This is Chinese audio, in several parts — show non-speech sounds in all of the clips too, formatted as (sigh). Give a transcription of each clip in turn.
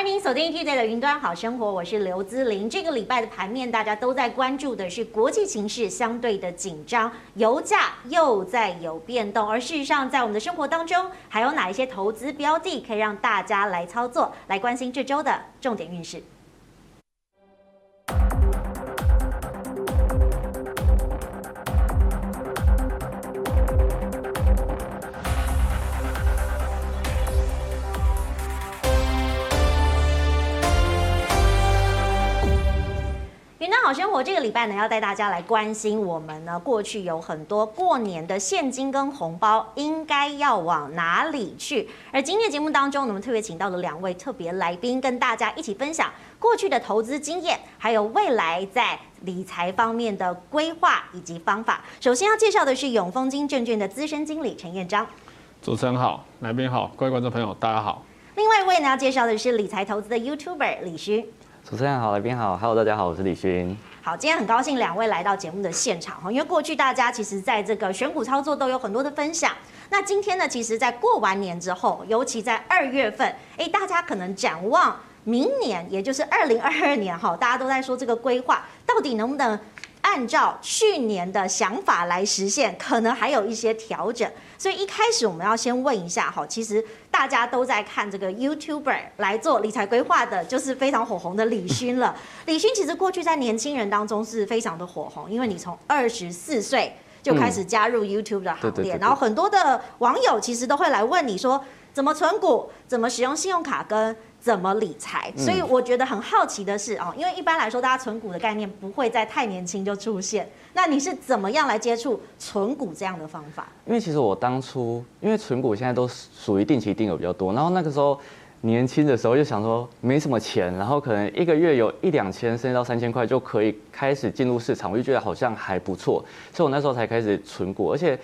欢迎锁定 T 台的云端好生活，我是刘姿玲。这个礼拜的盘面，大家都在关注的是国际形势相对的紧张，油价又在有变动。而事实上，在我们的生活当中，还有哪一些投资标的可以让大家来操作，来关心这周的重点运势？好生活这个礼拜呢，要带大家来关心我们呢，过去有很多过年的现金跟红包应该要往哪里去？而今天的节目当中，我们特别请到了两位特别来宾，跟大家一起分享过去的投资经验，还有未来在理财方面的规划以及方法。首先要介绍的是永丰金证券的资深经理陈彦章。主持人好，来宾好，各位观众朋友大家好。另外一位呢，要介绍的是理财投资的 YouTuber 李勋。主持人好，来宾好，Hello，大家好，我是李勋。好，今天很高兴两位来到节目的现场哈，因为过去大家其实在这个选股操作都有很多的分享。那今天呢，其实在过完年之后，尤其在二月份，哎，大家可能展望明年，也就是二零二二年哈，大家都在说这个规划到底能不能按照去年的想法来实现，可能还有一些调整。所以一开始我们要先问一下哈，其实大家都在看这个 YouTuber 来做理财规划的，就是非常火红的李勋了。(laughs) 李勋其实过去在年轻人当中是非常的火红，因为你从二十四岁就开始加入 YouTube 的行列，然后很多的网友其实都会来问你说，怎么存股，怎么使用信用卡跟。怎么理财？所以我觉得很好奇的是哦，因为一般来说，大家存股的概念不会在太年轻就出现。那你是怎么样来接触存股这样的方法？因为其实我当初，因为存股现在都属于定期定额比较多，然后那个时候。年轻的时候就想说没什么钱，然后可能一个月有一两千甚至到三千块就可以开始进入市场，我就觉得好像还不错，所以我那时候才开始存股。而且，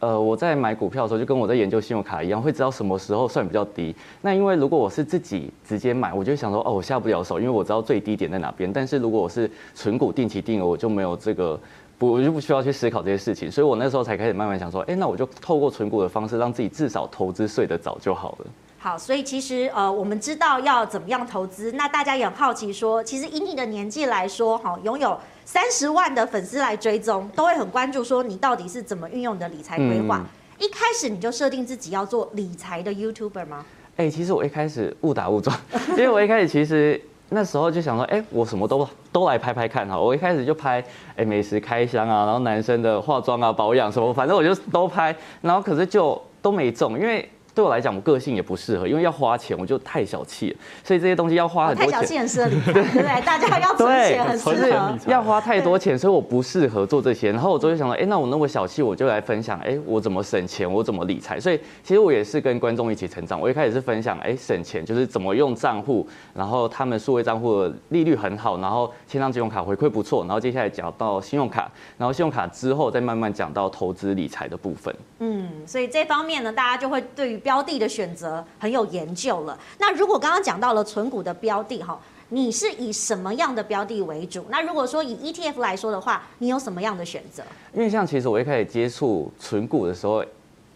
呃，我在买股票的时候就跟我在研究信用卡一样，会知道什么时候算比较低。那因为如果我是自己直接买，我就想说哦，我下不了手，因为我知道最低点在哪边。但是如果我是存股定期定额，我就没有这个不，我就不需要去思考这些事情。所以我那时候才开始慢慢想说，哎，那我就透过存股的方式，让自己至少投资睡得早就好了。好，所以其实呃，我们知道要怎么样投资。那大家也很好奇说，其实以你的年纪来说，哈，拥有三十万的粉丝来追踪，都会很关注说你到底是怎么运用你的理财规划。嗯、一开始你就设定自己要做理财的 YouTuber 吗？哎、欸，其实我一开始误打误撞，因为我一开始其实那时候就想说，哎、欸，我什么都都来拍拍看哈。我一开始就拍哎、欸、美食开箱啊，然后男生的化妆啊、保养什么，反正我就都拍，然后可是就都没中，因为。对我来讲，我个性也不适合，因为要花钱，我就太小气了。所以这些东西要花很多钱。太小气很适合理财，(laughs) 对不对？大家要存钱很适合。要花太多钱，所以我不适合做这些。然后我就会想到，哎，那我那么小气，我就来分享，哎，我怎么省钱，我怎么理财。所以其实我也是跟观众一起成长。我一开始是分享，哎，省钱就是怎么用账户，然后他们数位账户的利率很好，然后千张信用卡回馈不错。然后接下来讲到信用卡，然后信用卡之后再慢慢讲到投资理财的部分。嗯，所以这方面呢，大家就会对于标的的选择很有研究了。那如果刚刚讲到了存股的标的哈，你是以什么样的标的为主？那如果说以 ETF 来说的话，你有什么样的选择？因为像其实我一开始接触存股的时候，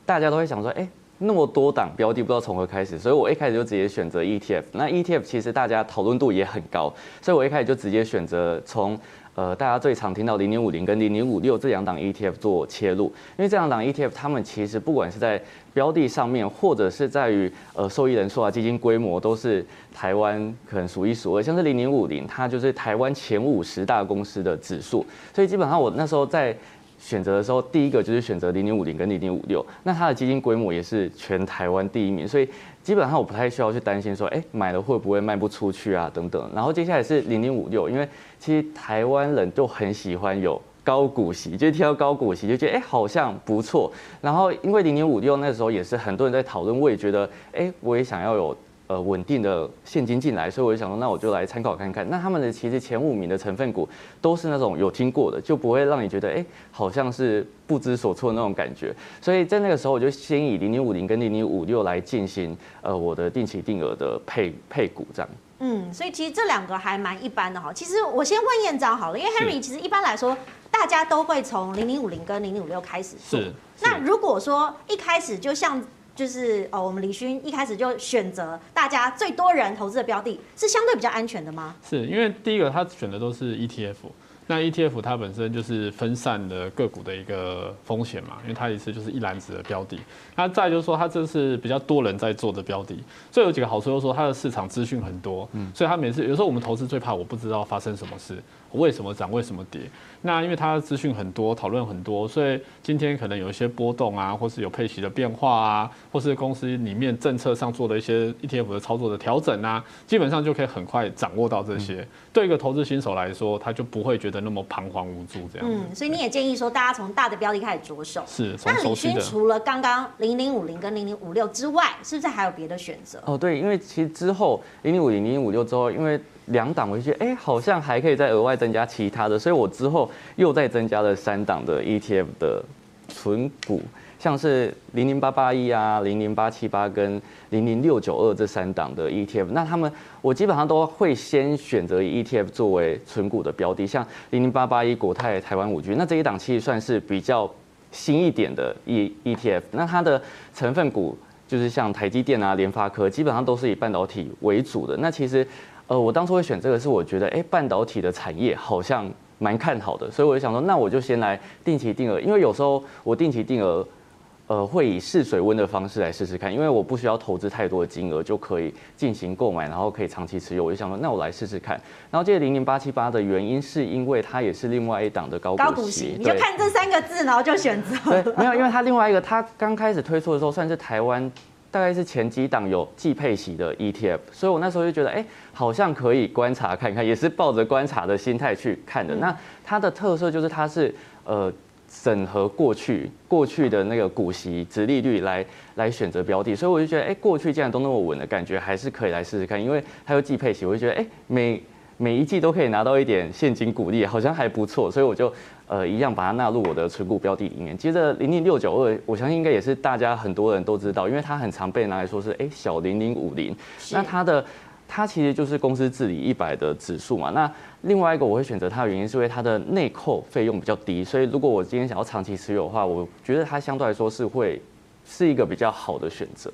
大家都会想说，哎，那么多档标的不知道从何开始，所以我一开始就直接选择 ETF。那 ETF 其实大家讨论度也很高，所以我一开始就直接选择从。呃，大家最常听到零零五零跟零零五六这两档 ETF 做切入，因为这两档 ETF 他们其实不管是在标的上面，或者是在于呃受益人数啊、基金规模，都是台湾可能数一数二。像是零零五零，它就是台湾前五十大公司的指数，所以基本上我那时候在选择的时候，第一个就是选择零零五零跟零零五六，那它的基金规模也是全台湾第一名，所以。基本上我不太需要去担心说，哎，买了会不会卖不出去啊，等等。然后接下来是零零五六，因为其实台湾人就很喜欢有高股息，就听到高股息就觉得，哎，好像不错。然后因为零零五六那时候也是很多人在讨论，我也觉得，哎，我也想要有。呃，稳定的现金进来，所以我就想说，那我就来参考看看。那他们的其实前五名的成分股都是那种有听过的，就不会让你觉得，哎，好像是不知所措的那种感觉。所以在那个时候，我就先以零零五零跟零零五六来进行呃我的定期定额的配配股这样。嗯，所以其实这两个还蛮一般的哈。其实我先问燕章好了，因为 Henry 其实一般来说，大家都会从零零五零跟零零五六开始做。是。那如果说一开始就像。就是哦，我们李勋一开始就选择大家最多人投资的标的，是相对比较安全的吗？是因为第一个他选的都是 ETF。那 ETF 它本身就是分散的个股的一个风险嘛，因为它一次就是一篮子的标的。那再就是说，它这是比较多人在做的标的，所以有几个好处，就是说它的市场资讯很多，嗯，所以它每次有时候我们投资最怕我不知道发生什么事。为什么涨？为什么跌？那因为它的资讯很多，讨论很多，所以今天可能有一些波动啊，或是有配息的变化啊，或是公司里面政策上做的一些 ETF 的操作的调整啊，基本上就可以很快掌握到这些。嗯、对一个投资新手来说，他就不会觉得那么彷徨无助这样。嗯，所以你也建议说，大家从大的标的开始着手。是。那李勋除了刚刚零零五零跟零零五六之外，是不是还有别的选择？哦，对，因为其实之后零零五零零零五六之后，因为两档，我就觉得，哎，好像还可以再额外增加其他的，所以我之后又再增加了三档的 ETF 的存股，像是零零八八一啊、零零八七八跟零零六九二这三档的 ETF。那他们我基本上都会先选择以 ETF 作为存股的标的，像零零八八一国泰台湾五 G，那这一档其实算是比较新一点的 E ETF。那它的成分股就是像台积电啊、联发科，基本上都是以半导体为主的。那其实。呃，我当初会选这个，是我觉得，哎，半导体的产业好像蛮看好的，所以我就想说，那我就先来定期定额，因为有时候我定期定额，呃，会以试水温的方式来试试看，因为我不需要投资太多的金额就可以进行购买，然后可以长期持有。我就想说，那我来试试看。然后这个零零八七八的原因是因为它也是另外一档的高股息，高股息，你就看这三个字，然后就选择。对，没有，因为它另外一个，它刚开始推出的时候算是台湾。大概是前几档有季配息的 ETF，所以我那时候就觉得，哎，好像可以观察看看，也是抱着观察的心态去看的。那它的特色就是它是呃审核过去过去的那个股息、值利率来来选择标的，所以我就觉得，哎，过去既然都那么稳的感觉，还是可以来试试看，因为它有季配息，我就觉得，哎，每每一季都可以拿到一点现金股利，好像还不错，所以我就。呃，一样把它纳入我的存股标的里面。接着零零六九二，我相信应该也是大家很多人都知道，因为它很常被拿来说是哎小零零五零。那它的它其实就是公司治理一百的指数嘛。那另外一个我会选择它的原因是因为它的内扣费用比较低，所以如果我今天想要长期持有的话，我觉得它相对来说是会是一个比较好的选择。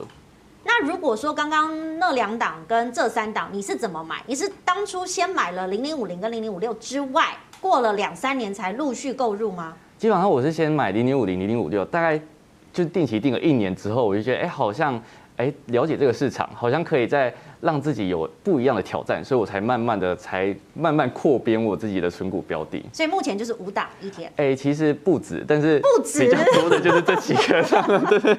那如果说刚刚那两档跟这三档你是怎么买？你是当初先买了零零五零跟零零五六之外？过了两三年才陆续购入吗？基本上我是先买零零五零、零零五六，大概就定期定了一年之后，我就觉得哎、欸，好像哎、欸、了解这个市场，好像可以再让自己有不一样的挑战，所以我才慢慢的才慢慢扩编我自己的存股标的。所以目前就是五档一天。哎、欸，其实不止，但是不止比较多的就是这几个，对 (laughs) (laughs)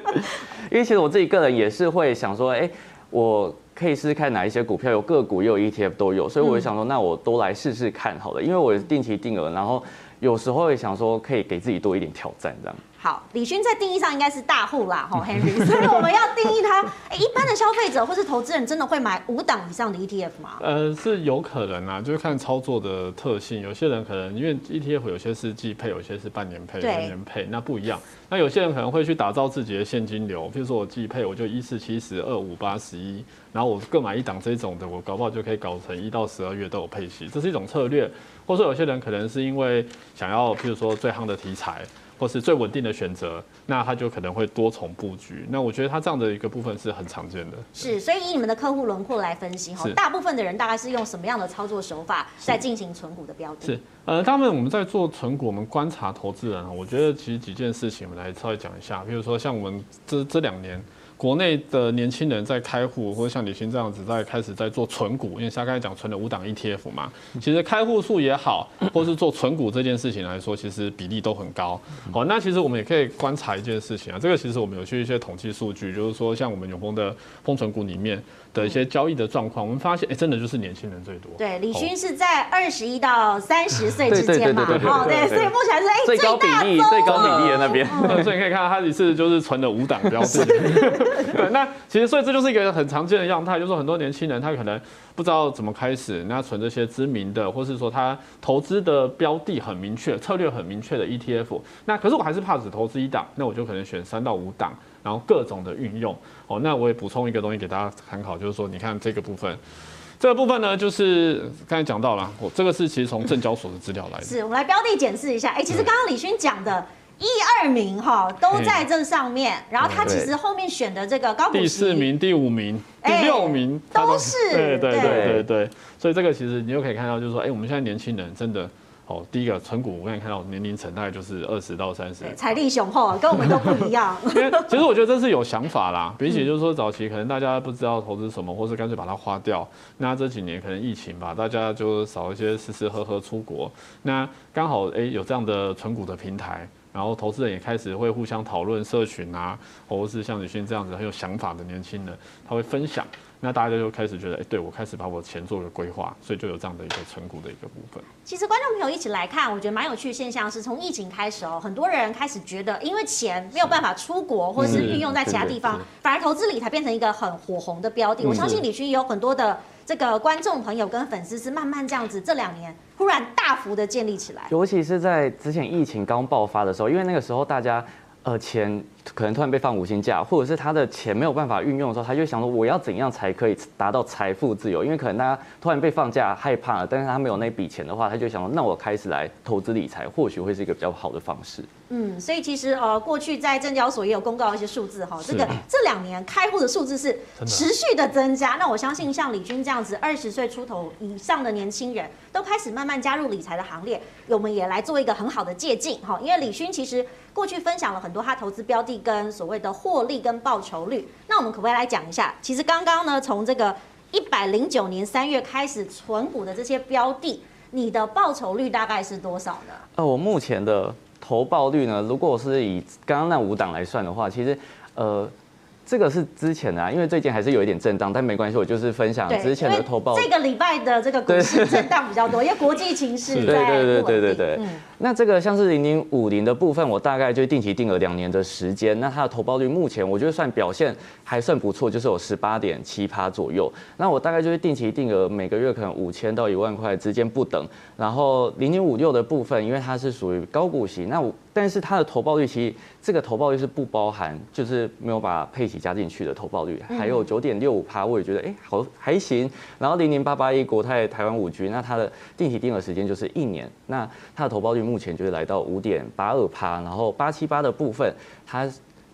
(laughs) 对。因为其实我自己个人也是会想说，哎、欸，我。可以试试看哪一些股票，有个股也有 ETF 都有，所以我就想说，那我都来试试看好了，因为我是定期定额，然后有时候也想说可以给自己多一点挑战这样。好，李勋在定义上应该是大户啦，吼，(laughs) Henry，所以我们要定义他。哎，一般的消费者或是投资人真的会买五档以上的 ETF 吗？呃，是有可能啊，就是看操作的特性。有些人可能因为 ETF 有些是季配，有些是半年配、对年配，那不一样。那有些人可能会去打造自己的现金流，譬如说我季配，我就一四七十二五八十一，然后我各买一档这种的，我搞不好就可以搞成一到十二月都有配息，这是一种策略。或者说有些人可能是因为想要，譬如说最夯的题材。或是最稳定的选择，那他就可能会多重布局。那我觉得他这样的一个部分是很常见的。是，所以以你们的客户轮廓来分析哈，大部分的人大概是用什么样的操作手法在进行存股的标的？是，呃，他们我们在做存股，我们观察投资人，我觉得其实几件事情，我们来稍微讲一下。比如说像我们这这两年。国内的年轻人在开户，或者像李勋这样子在开始在做存股，因为像刚才讲存了五档 ETF 嘛，其实开户数也好，或是做存股这件事情来说，其实比例都很高。好，那其实我们也可以观察一件事情啊，这个其实我们有去一些统计数据，就是说像我们永丰的丰存股里面。的一些交易的状况，我们发现，哎，真的就是年轻人最多。对，李勋是在二十一到三十岁之间嘛，哦，对，所以目前是哎最高比例最高比例的那边，(laughs) 所以你可以看到他一次就是存了五档标的。(laughs) 对，那其实所以这就是一个很常见的样态，就是很多年轻人他可能不知道怎么开始，那存这些知名的，或是说他投资的标的很明确，策略很明确的 ETF，那可是我还是怕只投资一档，那我就可能选三到五档。然后各种的运用。哦，那我也补充一个东西给大家参考，就是说，你看这个部分，这个部分呢，就是刚才讲到了，我这个是其实从证交所的资料来的。是我们来标的检视一下，哎，其实刚刚李勋讲的一二名哈都在这上面，然后他其实后面选的这个高第四名、第五名、第六名都，都是，对对对。对对，所以这个其实你就可以看到，就是说，哎，我们现在年轻人真的。哦，第一个存股，我刚才看到年龄层大概就是二十到三十，财力雄厚，跟我们都不一样。(laughs) (laughs) 其实我觉得这是有想法啦，比起就是说早期可能大家不知道投资什么，或是干脆把它花掉。那这几年可能疫情吧，大家就少一些吃吃喝喝出国。那刚好哎有这样的存股的平台，然后投资人也开始会互相讨论社群啊，或者是像李迅这样子很有想法的年轻人，他会分享。那大家就开始觉得，哎，对，我开始把我钱做个规划，所以就有这样的一个成股的一个部分。其实观众朋友一起来看，我觉得蛮有趣的现象是，从疫情开始哦，很多人开始觉得，因为钱没有办法出国，或者是运用在其他地方，反而投资理财变成一个很火红的标的。我相信李勋也有很多的这个观众朋友跟粉丝是慢慢这样子，这两年忽然大幅的建立起来。尤其是在之前疫情刚爆发的时候，因为那个时候大家。呃，钱可能突然被放无薪假，或者是他的钱没有办法运用的时候，他就想说我要怎样才可以达到财富自由？因为可能大家突然被放假害怕了，但是他没有那笔钱的话，他就想说那我开始来投资理财，或许会是一个比较好的方式。嗯，所以其实呃，过去在证交所也有公告一些数字哈，这个这两年开户的数字是持续的增加。那我相信像李军这样子二十岁出头以上的年轻人都开始慢慢加入理财的行列，我们也来做一个很好的借鉴哈。因为李勋其实过去分享了很多他投资标的跟所谓的获利跟报酬率，那我们可不可以来讲一下？其实刚刚呢，从这个一百零九年三月开始存股的这些标的，你的报酬率大概是多少呢？呃，我目前的。投报率呢？如果是以刚刚那五档来算的话，其实，呃。这个是之前的啊，因为最近还是有一点震荡，但没关系，我就是分享之前的投报。这个礼拜的这个股市震荡比较多，因为国际情势在对对对对对对。嗯、那这个像是零零五零的部分，我大概就定期定额两年的时间，那它的投报率目前我觉得算表现还算不错，就是有十八点七趴左右。那我大概就是定期定额每个月可能五千到一万块之间不等。然后零零五六的部分，因为它是属于高股息，那我。但是它的投报率其实这个投报率是不包含，就是没有把配息加进去的投报率，还有九点六五趴，我也觉得哎好还行。然后零零八八一国泰台湾五 G，那它的定期定额时间就是一年，那它的投报率目前就是来到五点八二趴。然后八七八的部分，它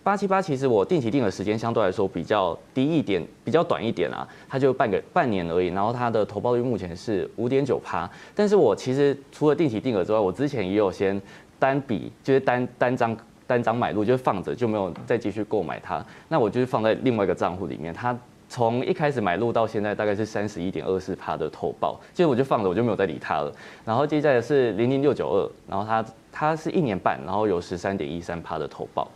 八七八其实我定期定额时间相对来说比较低一点，比较短一点啊，它就半个半年而已。然后它的投报率目前是五点九趴。但是我其实除了定期定额之外，我之前也有先。单笔就是单单张单张买入，就是放着就没有再继续购买它。那我就是放在另外一个账户里面。它从一开始买入到现在大概是三十一点二四趴的头报，其实我就放着，我就没有再理它了。然后接下来是零零六九二，然后它它是一年半，然后有十三点一三趴的头报。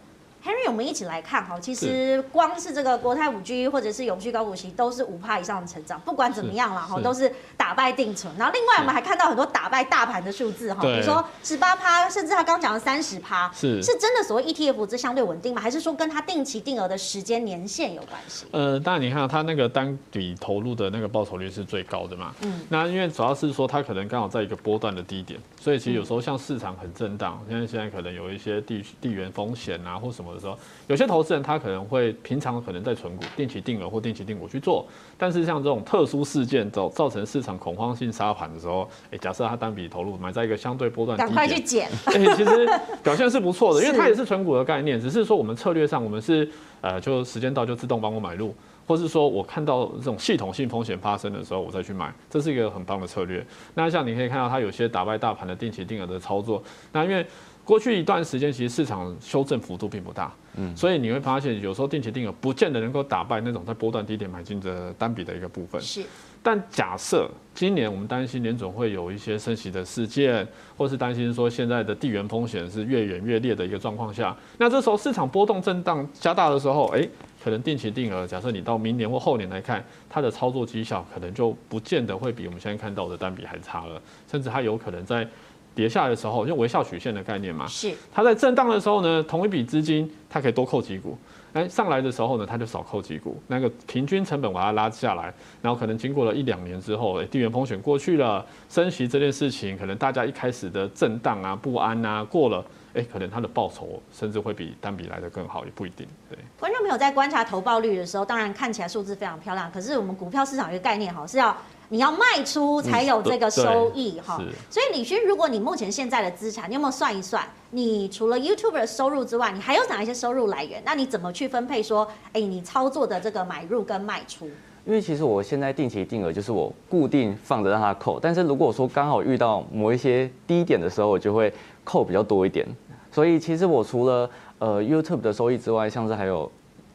我们一起来看哈，其实光是这个国泰五 G 或者是永续高股息都是五趴以上的成长，不管怎么样了哈，都是打败定存。然后另外我们还看到很多打败大盘的数字哈，比如说十八趴，甚至他刚讲的三十趴，是。是真的所谓 ETF 这相对稳定吗？还是说跟它定期定额的时间年限有关系？呃，当然你看它那个单笔投入的那个报酬率是最高的嘛，嗯，那因为主要是说它可能刚好在一个波段的低点，所以其实有时候像市场很震荡，因为现在可能有一些地地缘风险啊或什么的时候，有些。投资人他可能会平常可能在存股、定期定额或定期定股去做，但是像这种特殊事件造造成市场恐慌性杀盘的时候，哎，假设他单笔投入买在一个相对波段，赶快去减。哎，其实表现是不错的，因为它也是存股的概念，只是说我们策略上我们是呃，就时间到就自动帮我买入，或是说我看到这种系统性风险发生的时候我再去买，这是一个很棒的策略。那像你可以看到它有些打败大盘的定期定额的操作，那因为。过去一段时间，其实市场修正幅度并不大，嗯，所以你会发现，有时候定期定额不见得能够打败那种在波段低点买进的单笔的一个部分。是，但假设今年我们担心联总会有一些升息的事件，或是担心说现在的地缘风险是越演越烈的一个状况下，那这时候市场波动震荡加大的时候，哎，可能定期定额，假设你到明年或后年来看，它的操作绩效可能就不见得会比我们现在看到的单笔还差了，甚至它有可能在。跌下来的时候，就微笑曲线的概念嘛，是它在震荡的时候呢，同一笔资金它可以多扣几股，哎，上来的时候呢，它就少扣几股，那个平均成本把它拉下来，然后可能经过了一两年之后，哎，地缘风险过去了，升息这件事情，可能大家一开始的震荡啊、不安啊过了，哎，可能它的报酬甚至会比单笔来的更好，也不一定。对，观众朋友在观察投报率的时候，当然看起来数字非常漂亮，可是我们股票市场一个概念哈是要。你要卖出才有这个收益哈。是。所以李勋，如果你目前现在的资产，你有没有算一算？你除了 YouTube 的收入之外，你还有哪一些收入来源？那你怎么去分配？说，哎，你操作的这个买入跟卖出？因为其实我现在定期定额就是我固定放着让它扣，但是如果说刚好遇到某一些低点的时候，我就会扣比较多一点。所以其实我除了呃 YouTube 的收益之外，像是还有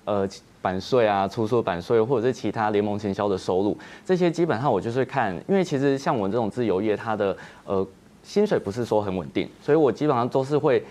呃版税啊、出售版税或者是其他联盟行销的收入，这些基本上我就是看，因为其实像我们这种自由业，它的呃。薪水不是说很稳定，所以我基本上都是会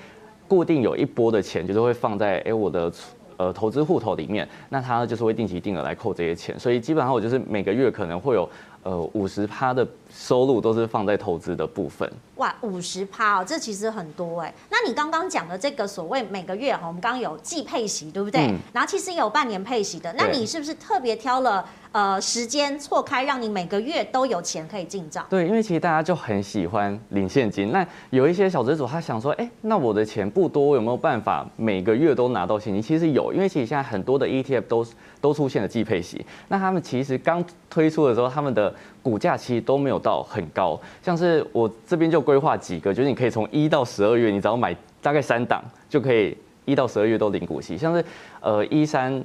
固定有一波的钱，就是会放在哎我的呃投资户头里面，那它就是会定期定额来扣这些钱，所以基本上我就是每个月可能会有呃五十趴的收入都是放在投资的部分。哇，五十趴哦，这其实很多哎。那你刚刚讲的这个所谓每个月哈，我们刚刚有季配息，对不对？嗯、然后其实也有半年配息的，那你是不是特别挑了？呃，时间错开，让你每个月都有钱可以进账。对，因为其实大家就很喜欢领现金。那有一些小资主，他想说，哎，那我的钱不多，有没有办法每个月都拿到现金？其实有，因为其实现在很多的 ETF 都都出现了季配息。那他们其实刚推出的时候，他们的股价其实都没有到很高。像是我这边就规划几个，就是你可以从一到十二月，你只要买大概三档，就可以一到十二月都领股息。像是呃一三。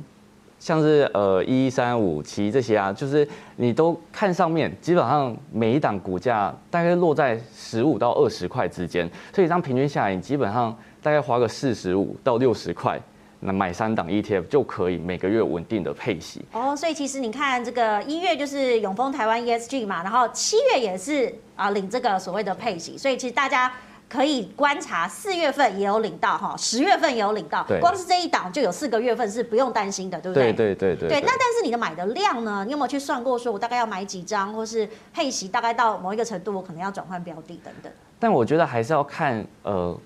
像是呃一三五七这些啊，就是你都看上面，基本上每一档股价大概落在十五到二十块之间，所以这样平均下来，你基本上大概花个四十五到六十块，那买三档 ETF 就可以每个月稳定的配息。哦，所以其实你看这个一月就是永丰台湾 ESG 嘛，然后七月也是啊领这个所谓的配息，所以其实大家。可以观察，四月份也有领到哈，十月份也有领到，光是这一档就有四个月份是不用担心的，对不对？对对对对。对，那但是你的买的量呢？你有没有去算过，说我大概要买几张，或是配息大概到某一个程度，我可能要转换标的等等？但我觉得还是要看呃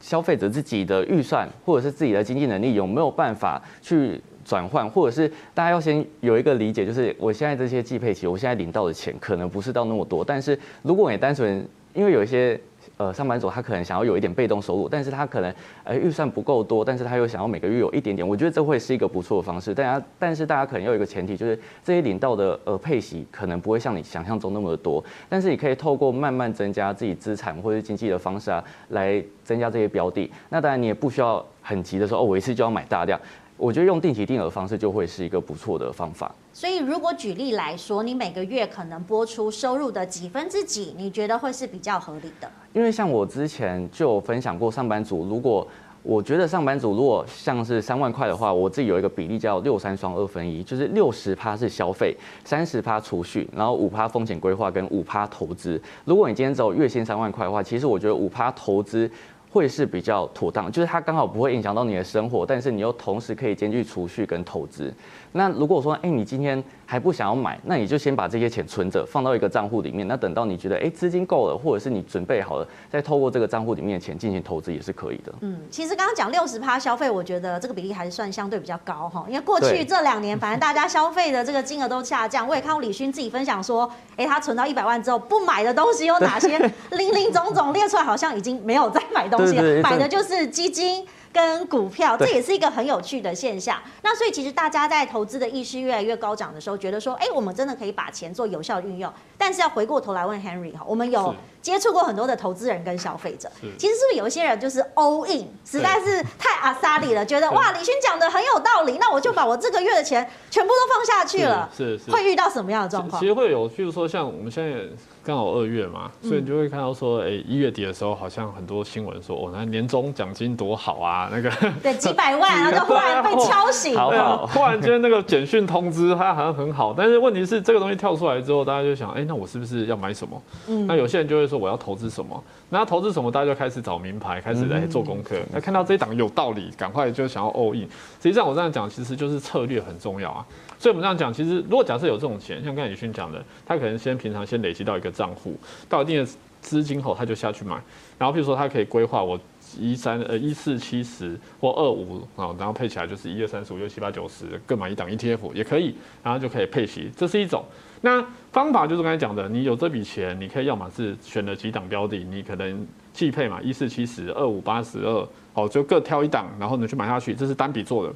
消费者自己的预算，或者是自己的经济能力有没有办法去转换，或者是大家要先有一个理解，就是我现在这些季配息，我现在领到的钱可能不是到那么多，但是如果你单纯因为有一些。呃，上班族他可能想要有一点被动收入，但是他可能呃预算不够多，但是他又想要每个月有一点点，我觉得这会是一个不错的方式。大家，但是大家可能要有一个前提，就是这些领到的呃配息可能不会像你想象中那么的多，但是你可以透过慢慢增加自己资产或者经济的方式啊，来增加这些标的。那当然你也不需要很急的说哦，我一次就要买大量。我觉得用定期定额方式就会是一个不错的方法。所以，如果举例来说，你每个月可能拨出收入的几分之几，你觉得会是比较合理的？因为像我之前就有分享过，上班族如果我觉得上班族如果像是三万块的话，我自己有一个比例叫六三双二分一，就是六十趴是消费，三十趴储蓄，然后五趴风险规划跟五趴投资。如果你今天只有月薪三万块的话，其实我觉得五趴投资。会是比较妥当，就是它刚好不会影响到你的生活，但是你又同时可以兼具储蓄跟投资。那如果说，哎，你今天还不想要买，那你就先把这些钱存着，放到一个账户里面。那等到你觉得，哎，资金够了，或者是你准备好了，再透过这个账户里面的钱进行投资也是可以的。嗯，其实刚刚讲六十趴消费，我觉得这个比例还是算相对比较高哈，因为过去这两年，反正大家消费的这个金额都下降。我也看过李勋自己分享说，哎，他存到一百万之后，不买的东西有哪些？林林总总列出来，好像已经没有再买东西。对对对，买的就是基金跟股票，这也是一个很有趣的现象。那所以其实大家在投资的意识越来越高涨的时候，觉得说，哎，我们真的可以把钱做有效的运用。但是要回过头来问 Henry 哈，我们有接触过很多的投资人跟消费者，其实是不是有一些人就是 all in，实在是太阿萨里了，觉得哇，李勋讲的很有道理，那我就把我这个月的钱全部都放下去了。是是，会遇到什么样的状况？其实会有，譬如说像我们现在。刚好二月嘛，所以你就会看到说，哎、欸，一月底的时候，好像很多新闻说，哦，那年终奖金多好啊，那个对 (laughs) 几百万，然后就忽然被敲醒，好好，忽然间那个简讯通知，他好像很好，但是问题是这个东西跳出来之后，大家就想，哎、欸，那我是不是要买什么？嗯，那有些人就会说我要投资什么，那投资什么，大家就开始找名牌，开始来做功课，那、嗯、看到这一档有道理，赶快就想要 all in。实际上我这样讲，其实就是策略很重要啊。所以我们这样讲，其实如果假设有这种钱，像刚才李勋讲的，他可能先平常先累积到一个账户，到一定的资金后，他就下去买。然后比如说他可以规划我一三呃一四七十或二五啊，然后配起来就是一二三四五六七八九十，各买一档 ETF 也可以，然后就可以配息，这是一种。那方法就是刚才讲的，你有这笔钱，你可以要么是选了几档标的，你可能季配嘛，一四七十二五八十二，好，就各挑一档，然后你去买下去，这是单笔做的。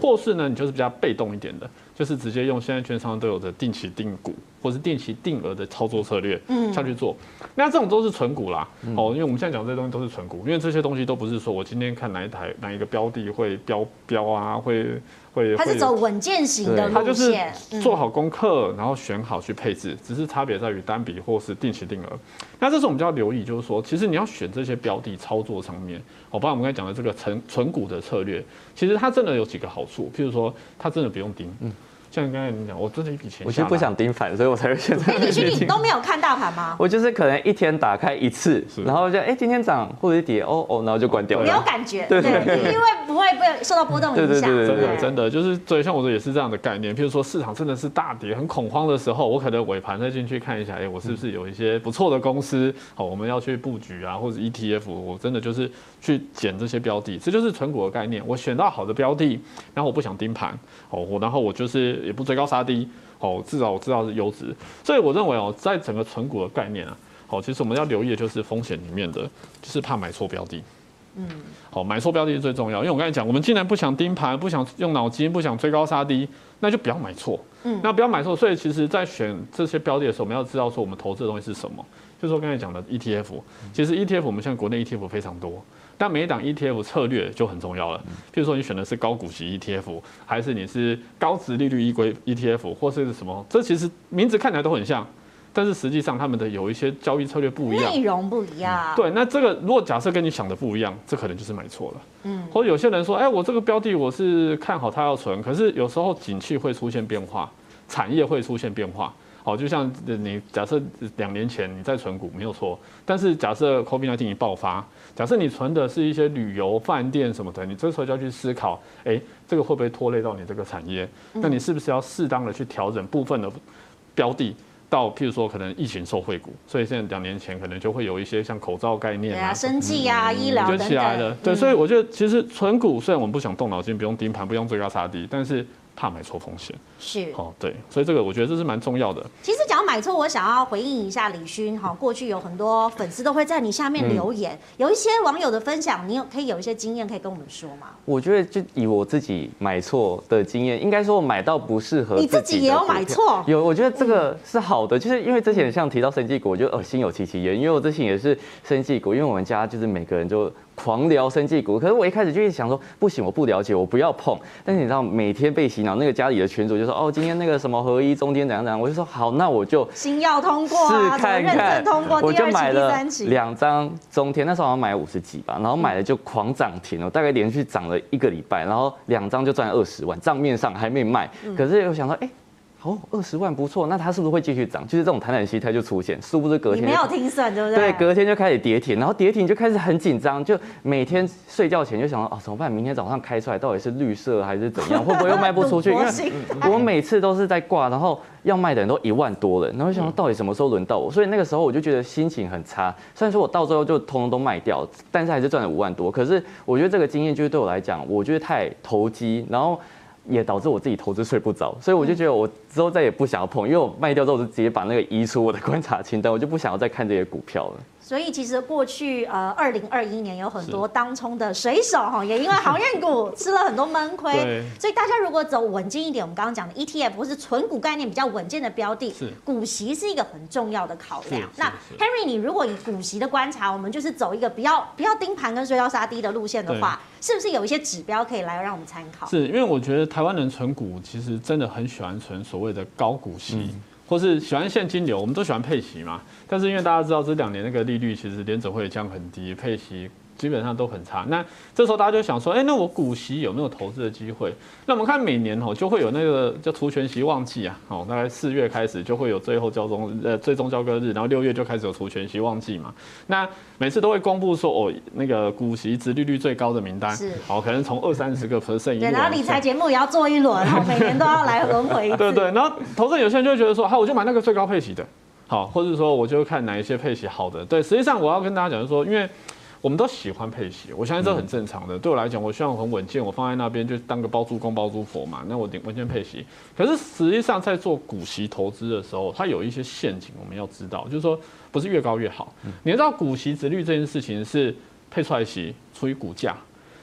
或是呢，你就是比较被动一点的。就是直接用现在券商都有的定期定股或是定期定额的操作策略，嗯，下去做。那这种都是纯股啦，哦，因为我们现在讲这些东西都是纯股，因为这些东西都不是说我今天看哪一台哪一个标的会飙飙啊，会。会，它是走稳健型的路线，它就是做好功课，然后选好去配置，只是差别在于单笔或是定期定额。那这是我们就要留意，就是说，其实你要选这些标的操作上面，我把我们刚才讲的这个存存股的策略，其实它真的有几个好处，譬如说，它真的不用盯。嗯像刚才你讲，我真的一笔钱，我其实不想盯盘，所以我才会选择。(laughs) 哎，你去你都没有看大盘吗？我就是可能一天打开一次，然后就哎今天涨或者跌哦哦，然后就关掉了。没有感觉，(laughs) 对对，因为不会被受到波动影响。对对对，真的真的就是，所以像我的也是这样的概念。譬如说市场真的是大跌、很恐慌的时候，我可能尾盘再进去看一下，哎，我是不是有一些不错的公司？好，我们要去布局啊，或者 ETF，我真的就是去捡这些标的，这就是存股的概念。我选到好的标的，然后我不想盯盘，哦，我然后我就是也不追高杀低。哦，至少我知道是优质，所以我认为哦，在整个存股的概念啊，哦，其实我们要留意的就是风险里面的，就是怕买错标的。嗯，好，买错标的是最重要，因为我刚才讲，我们既然不想盯盘，不想用脑筋，不想追高杀低，那就不要买错。嗯，那不要买错。所以其实，在选这些标的的时候，我们要知道说我们投资的东西是什么。就是说刚才讲的 ETF，其实 ETF 我们现在国内 ETF 非常多。但每一档 ETF 策略就很重要了。譬如说，你选的是高股息 ETF，还是你是高值利率依归 ETF，或是什么？这其实名字看起来都很像，但是实际上他们的有一些交易策略不一样，内容不一样。对，那这个如果假设跟你想的不一样，这可能就是买错了。嗯。或者有些人说，哎，我这个标的我是看好它要存，可是有时候景气会出现变化，产业会出现变化。好，就像你假设两年前你在存股没有错，但是假设 COVID-19 一爆发，假设你存的是一些旅游、饭店什么的，你这时候就要去思考，哎，这个会不会拖累到你这个产业？那你是不是要适当的去调整部分的标的，到譬如说可能疫情受惠股？所以现在两年前可能就会有一些像口罩概念啊、生技啊、医疗就起来了。对，所以我觉得其实存股虽然我们不想动脑筋，不用盯盘，不用追高杀低，但是。怕买错风险是哦，对，所以这个我觉得这是蛮重要的。其实讲到买错，我想要回应一下李勋哈。过去有很多粉丝都会在你下面留言，嗯、有一些网友的分享，你有可以有一些经验可以跟我们说吗？我觉得就以我自己买错的经验，应该说我买到不适合自。你自己也有买错？有，我觉得这个是好的，就是因为之前像提到生技股，我就呃心有戚戚焉，因为我之前也是生技股，因为我们家就是每个人就。狂聊生技股，可是我一开始就一直想说，不行，我不了解，我不要碰。但是你知道，每天被洗脑，那个家里的群主就说，哦，今天那个什么合一中天怎样怎样，我就说好，那我就新药通过啊，试看看，通过我就买了两张中天，那时候好像买五十几吧，然后买了就狂涨停了，大概连续涨了一个礼拜，然后两张就赚了二十万，账面上还没卖，可是我想说，哎、欸。哦，二十万不错，那它是不是会继续涨？就是这种谈谈心态就出现，殊不知隔天没有停损，对不对？对，隔天就开始跌停，然后跌停就开始很紧张，就每天睡觉前就想说，哦，怎么办？明天早上开出来到底是绿色还是怎样？会不会又卖不出去？因为我每次都是在挂，然后要卖的人都一万多人，然后想说到底什么时候轮到我？所以那个时候我就觉得心情很差。虽然说我到最后就通通都卖掉，但是还是赚了五万多。可是我觉得这个经验就是对我来讲，我觉得太投机，然后。也导致我自己投资睡不着，所以我就觉得我之后再也不想要碰，因为我卖掉之后就直接把那个移出我的观察清单，我就不想要再看这些股票了。所以其实过去呃，二零二一年有很多当冲的水手哈，也因为航运股吃了很多闷亏。(laughs) 所以大家如果走稳健一点，我们刚刚讲的 ETF 或是存股概念比较稳健的标的，是股息是一个很重要的考量。那 Henry，你如果以股息的观察，我们就是走一个比较比较盯盘跟追高杀低的路线的话，是不是有一些指标可以来让我们参考？是因为我觉得台湾人存股其实真的很喜欢存所谓的高股息。嗯或是喜欢现金流，我们都喜欢配息嘛。但是因为大家知道这两年那个利率其实联准会降很低，配息。基本上都很差，那这时候大家就想说，哎，那我股息有没有投资的机会？那我们看每年哦，就会有那个叫除权息旺季啊，哦，大概四月开始就会有最后交中呃最终交割日，然后六月就开始有除权息旺季嘛。那每次都会公布说，哦，那个股息殖利率最高的名单，是，好，可能从二三十个 percent 一路。对，然后理财节目也要做一轮，然后每年都要来轮回。(laughs) 对对，然后投资有些人就会觉得说，好，我就买那个最高配息的，好，或者说我就看哪一些配息好的。对，实际上我要跟大家讲，就是说，因为。我们都喜欢配息，我相信这很正常的。对我来讲，我希望很稳健，我放在那边就当个包租公包租婆嘛。那我稳稳健配息。可是实际上在做股息投资的时候，它有一些陷阱，我们要知道，就是说不是越高越好。你知道股息值率这件事情是配出来息除以股价，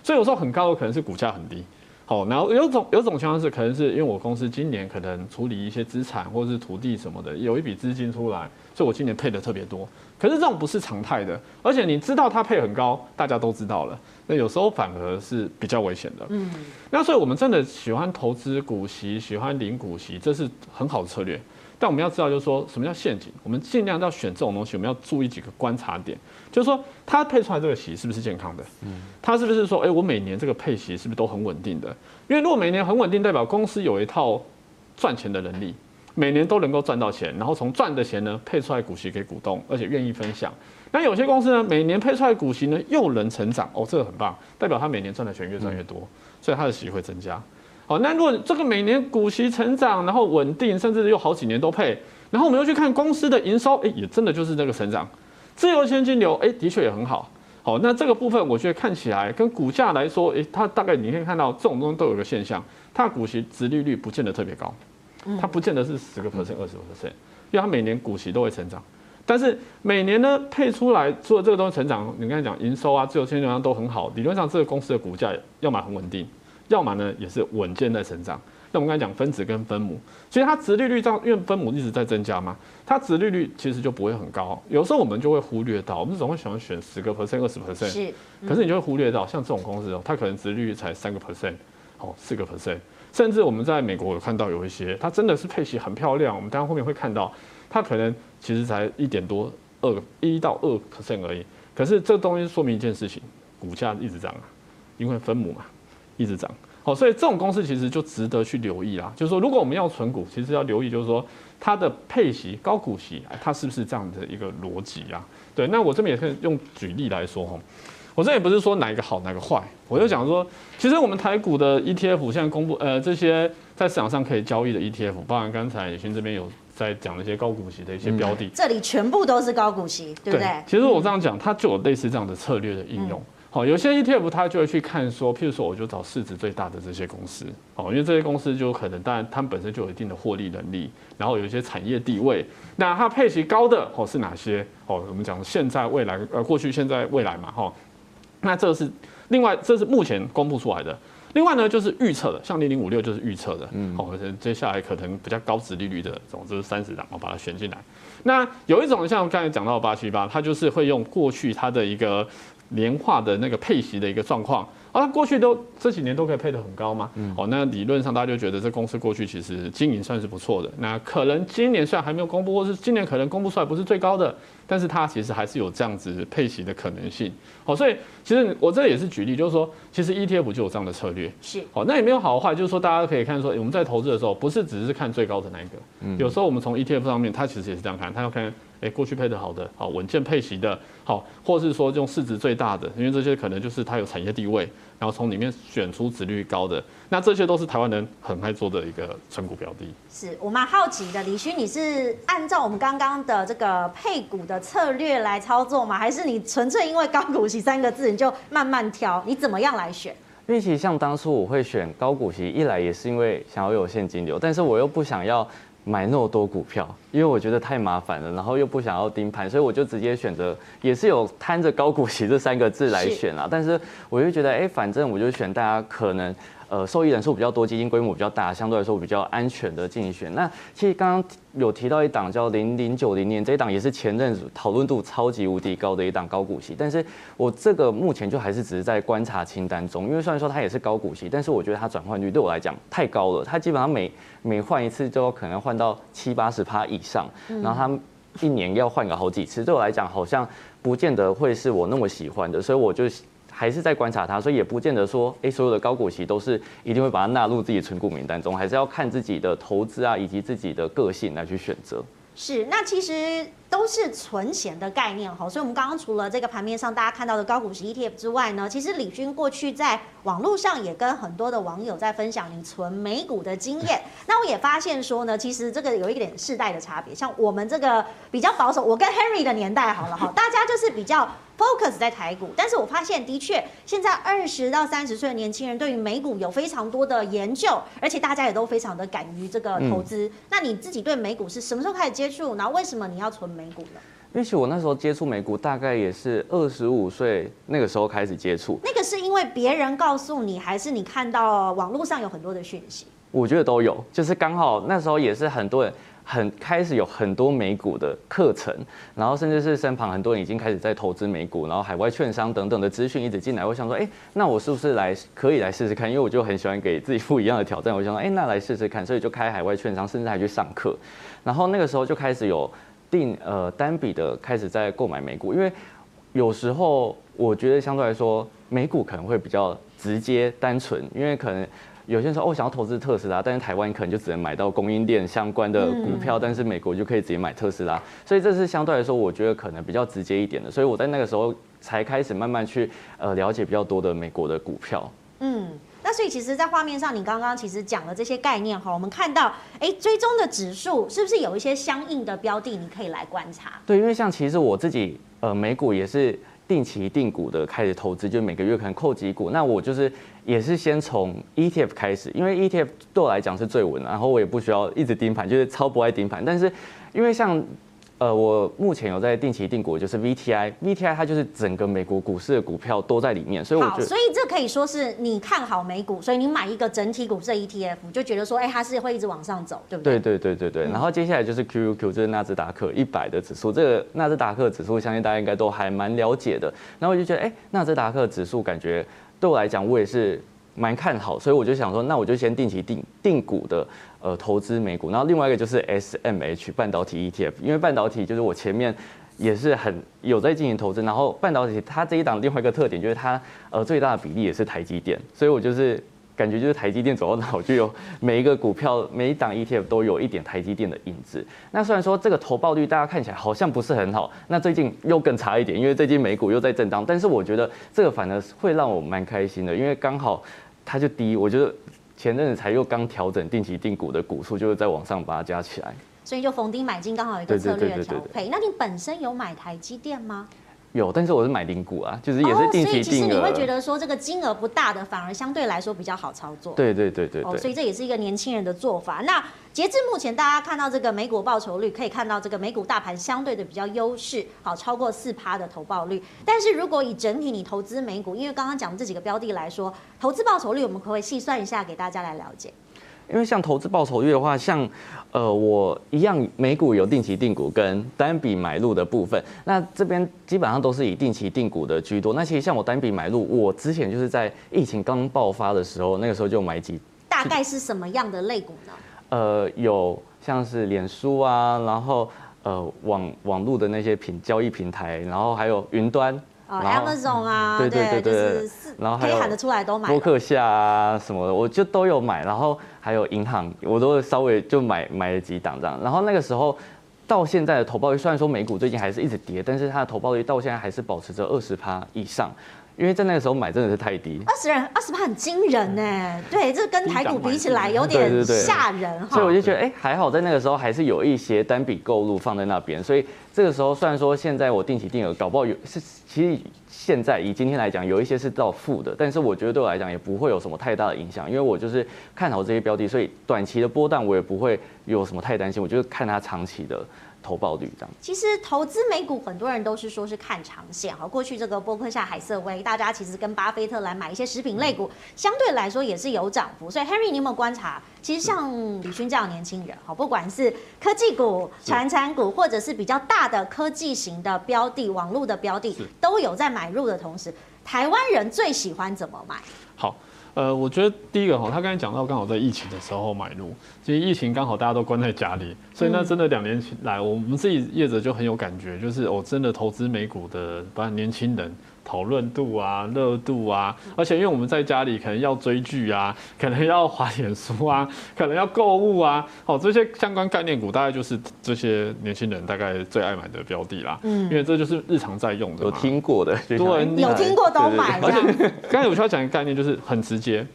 所以有时候很高的可能是股价很低。好，然后有种有种情况是，可能是因为我公司今年可能处理一些资产或者是土地什么的，有一笔资金出来，所以我今年配的特别多。可是这种不是常态的，而且你知道它配很高，大家都知道了，那有时候反而是比较危险的。嗯，那所以我们真的喜欢投资股息，喜欢领股息，这是很好的策略。但我们要知道，就是说什么叫陷阱？我们尽量要选这种东西，我们要注意几个观察点，就是说它配出来这个息是不是健康的？嗯，它是不是说，哎，我每年这个配息是不是都很稳定的？因为如果每年很稳定，代表公司有一套赚钱的能力，每年都能够赚到钱，然后从赚的钱呢配出来股息给股东，而且愿意分享。那有些公司呢，每年配出来股息呢又能成长，哦，这个很棒，代表他每年赚的钱越赚越多，所以他的息会增加。好，那如果这个每年股息成长，然后稳定，甚至又好几年都配，然后我们又去看公司的营收，哎，也真的就是那个成长，自由现金流，哎，的确也很好。好，那这个部分我觉得看起来跟股价来说，哎，它大概你可以看到这种东西都有个现象，它的股息值利率不见得特别高，它不见得是十个 percent、二十个 percent，因为它每年股息都会成长，但是每年呢配出来做这个东西成长，你刚才讲营收啊、自由现金流都很好，理论上这个公司的股价要么很稳定。要么呢，也是稳健在成长。那我们刚才讲分子跟分母，其实它殖利率这样，因为分母一直在增加嘛，它殖利率其实就不会很高。有时候我们就会忽略到，我们总会喜欢选十个 percent、二十 percent，是，可是你就会忽略到，像这种公司哦，它可能殖利率才三个 percent，哦，四个 percent，甚至我们在美国有看到有一些，它真的是配息很漂亮。我们当然后面会看到，它可能其实才一点多二一到二 percent 而已。可是这东西说明一件事情，股价一直涨啊，因为分母嘛。一直涨，好，所以这种公司其实就值得去留意啦。就是说，如果我们要存股，其实要留意，就是说它的配息高股息，它是不是这样的一个逻辑啊？对，那我这边也可以用举例来说哈。我这也不是说哪一个好哪个坏，我就讲说，其实我们台股的 ETF 现在公布，呃，这些在市场上可以交易的 ETF，包含刚才野勋这边有在讲那些高股息的一些标的，这里全部都是高股息，对不对？其实我这样讲，它就有类似这样的策略的应用。好，有些 ETF 它就会去看说，譬如说，我就找市值最大的这些公司，哦，因为这些公司就可能，当然它们本身就有一定的获利能力，然后有一些产业地位，那它配息高的哦是哪些？哦，我们讲现在、未来，呃，过去、现在、未来嘛，哈，那这是另外，这是目前公布出来的。另外呢，就是预测的，像零零五六就是预测的，嗯，好，接下来可能比较高值利率的总之，三十档，我把它选进来。那有一种像刚才讲到八七八，它就是会用过去它的一个。年化的那个配息的一个状况。啊，过去都这几年都可以配得很高嘛？嗯，哦，那理论上大家就觉得这公司过去其实经营算是不错的。那可能今年虽然还没有公布，或是今年可能公布出来不是最高的，但是它其实还是有这样子配息的可能性。好，所以其实我这也是举例，就是说，其实 ETF 就有这样的策略。是，好，那也没有好坏，就是说大家可以看说，我们在投资的时候，不是只是看最高的那一个。嗯，有时候我们从 ETF 上面，它其实也是这样看，它要看，哎，过去配得好的，好稳健配息的，好，或是说用市值最大的，因为这些可能就是它有产业地位。然后从里面选出值率高的，那这些都是台湾人很爱做的一个存股标的。是我蛮好奇的，李勋，你是按照我们刚刚的这个配股的策略来操作吗？还是你纯粹因为高股息三个字你就慢慢挑？你怎么样来选？因为其实像当初我会选高股息，一来也是因为想要有现金流，但是我又不想要。买那么多股票，因为我觉得太麻烦了，然后又不想要盯盘，所以我就直接选择，也是有摊着高股息这三个字来选啊。但是我就觉得，哎，反正我就选大家可能。呃，受益人数比较多，基金规模比较大，相对来说比较安全的竞选。那其实刚刚有提到一档叫零零九零年，这一档也是前阵子讨论度超级无敌高的一档高股息。但是我这个目前就还是只是在观察清单中，因为虽然说它也是高股息，但是我觉得它转换率对我来讲太高了。它基本上每每换一次就要可能换到七八十趴以上，然后它一年要换个好几次，对我来讲好像不见得会是我那么喜欢的，所以我就。还是在观察它，所以也不见得说，哎，所有的高股息都是一定会把它纳入自己存股名单中，还是要看自己的投资啊，以及自己的个性来去选择。是，那其实都是存钱的概念哈，所以我们刚刚除了这个盘面上大家看到的高股息 ETF 之外呢，其实李军过去在网络上也跟很多的网友在分享你存美股的经验。(laughs) 那我也发现说呢，其实这个有一点世代的差别，像我们这个比较保守，我跟 Henry 的年代好了哈，(laughs) 大家就是比较。focus 在台股，但是我发现的确，现在二十到三十岁的年轻人对于美股有非常多的研究，而且大家也都非常的敢于这个投资。嗯、那你自己对美股是什么时候开始接触？然后为什么你要存美股呢？因为其实我那时候接触美股，大概也是二十五岁那个时候开始接触。那个是因为别人告诉你，还是你看到网络上有很多的讯息？我觉得都有，就是刚好那时候也是很多人很开始有很多美股的课程，然后甚至是身旁很多人已经开始在投资美股，然后海外券商等等的资讯一直进来。我想说，哎，那我是不是来可以来试试看？因为我就很喜欢给自己不一样的挑战。我想说，哎，那来试试看，所以就开海外券商，甚至还去上课。然后那个时候就开始有。定呃单笔的开始在购买美股，因为有时候我觉得相对来说美股可能会比较直接单纯，因为可能有些时候哦想要投资特斯拉，但是台湾可能就只能买到供应链相关的股票，但是美国就可以直接买特斯拉，所以这是相对来说我觉得可能比较直接一点的，所以我在那个时候才开始慢慢去呃了解比较多的美国的股票。嗯。那所以其实，在画面上，你刚刚其实讲的这些概念哈，我们看到，哎，追踪的指数是不是有一些相应的标的，你可以来观察？对，因为像其实我自己，呃，美股也是定期定股的开始投资，就每个月可能扣几股。那我就是也是先从 ETF 开始，因为 ETF 对我来讲是最稳，然后我也不需要一直盯盘，就是超不爱盯盘。但是因为像呃，我目前有在定期定股，就是 VTI，VTI 它就是整个美国股市的股票都在里面，所以我觉得，所以这可以说是你看好美股，所以你买一个整体股市的 ETF，就觉得说，哎、欸，它是会一直往上走，对不对？对对对对对。然后接下来就是 QQQ，就是纳斯达克一百的指数，这个纳斯达克指数，相信大家应该都还蛮了解的。然后我就觉得，哎、欸，纳斯达克指数感觉对我来讲，我也是蛮看好，所以我就想说，那我就先定期定定股的。呃，投资美股，然后另外一个就是 SMH 半导体 ETF，因为半导体就是我前面也是很有在进行投资，然后半导体它这一档另外一个特点就是它呃最大的比例也是台积电，所以我就是感觉就是台积电走到哪我就有每一个股票每一档 ETF 都有一点台积电的影子。那虽然说这个投报率大家看起来好像不是很好，那最近又更差一点，因为最近美股又在震荡，但是我觉得这个反而会让我蛮开心的，因为刚好它就低，我觉得。前阵子才又刚调整定期定股的股数，就是在往上把它加起来，所以就逢低买进，刚好有一个策略的调配。那你本身有买台积电吗？有，但是我是买零股啊，就是也是定期定额。哦，所以其实你会觉得说这个金额不大的，反而相对来说比较好操作。对对对对，所以这也是一个年轻人的做法。那截至目前，大家看到这个美股报酬率，可以看到这个美股大盘相对的比较优势，好，超过四趴的投报率。但是如果以整体你投资美股，因为刚刚讲的这几个标的来说，投资报酬率我们可不可以细算一下给大家来了解？因为像投资报酬率的话，像呃我一样，美股有定期定股跟单笔买入的部分。那这边基本上都是以定期定股的居多。那其实像我单笔买入，我之前就是在疫情刚爆发的时候，那个时候就买几。大概是什么样的类股呢？呃，有像是脸书啊，然后呃网网络的那些平交易平台，然后还有云端。哦，Amazon 啊，对对对对，然后还可以喊得出来都买，博客下啊什么的，我就都有买，然后还有银行，我都稍微就买买了几档这样，然后那个时候到现在的投报率，虽然说美股最近还是一直跌，但是它的投报率到现在还是保持着二十趴以上。因为在那个时候买真的是太低，二十人二十趴很惊人呢。对，这跟台股比起来有点吓人哈。所以我就觉得，哎，还好在那个时候还是有一些单笔购入放在那边。所以这个时候虽然说现在我定期定额搞不好有是，其实现在以今天来讲有一些是到负的，但是我觉得对我来讲也不会有什么太大的影响，因为我就是看好这些标的，所以短期的波段我也不会有什么太担心。我就是看它长期的。投报率这样，其实投资美股很多人都是说是看长线哈。过去这个波克夏、海瑟威，大家其实跟巴菲特来买一些食品类股，相对来说也是有涨幅。所以 Henry，你有没有观察？其实像李勋这样年轻人哈，不管是科技股、传产股，或者是比较大的科技型的标的、网络的标的，都有在买入的同时，台湾人最喜欢怎么买？好。呃，我觉得第一个哈，他刚才讲到刚好在疫情的时候买入，其实疫情刚好大家都关在家里，所以那真的两年来，我们自己业者就很有感觉，就是我真的投资美股的，不然年轻人。讨论度啊，热度啊，而且因为我们在家里可能要追剧啊，(laughs) 可能要滑脸书啊，(laughs) 可能要购物啊，哦，这些相关概念股大概就是这些年轻人大概最爱买的标的啦。嗯，因为这就是日常在用的。有听过的，对，有听过都买。而且刚才我需要讲一个概念，就是很直接。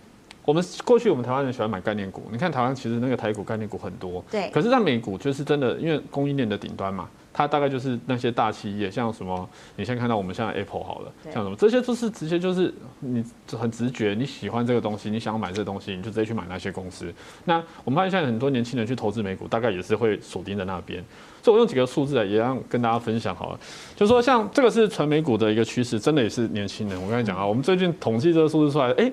我们过去我们台湾人喜欢买概念股，你看台湾其实那个台股概念股很多，对。可是，在美股就是真的，因为供应链的顶端嘛，它大概就是那些大企业，像什么，你先看到我们现在 Apple 好了，像什么这些都是直接就是你很直觉你喜欢这个东西，你想要买这个东西，你就直接去买那些公司。那我们发现现在很多年轻人去投资美股，大概也是会锁定在那边。所以我用几个数字啊，也让跟大家分享好了，就是说像这个是纯美股的一个趋势，真的也是年轻人。我刚才讲啊，我们最近统计这个数字出来，哎、欸。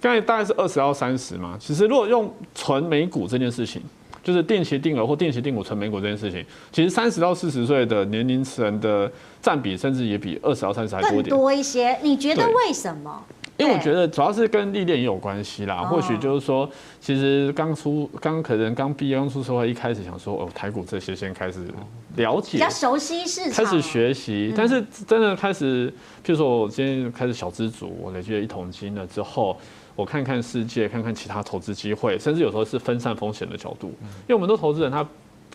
刚才大概是二十到三十嘛，其实如果用纯美股这件事情，就是定期定额或定期定股存美股这件事情，其实三十到四十岁的年龄层的占比，甚至也比二十到三十还多一点。多一些，你觉得为什么？因为我觉得主要是跟历练也有关系啦。或许就是说，其实刚出刚可能刚毕业刚出社会，一开始想说哦，台股这些先开始了解，比较熟悉市场，开始学习。但是真的开始，譬如说我今天开始小资族，我累积了一桶金了之后。我看看世界，看看其他投资机会，甚至有时候是分散风险的角度。因为我们都投资人，他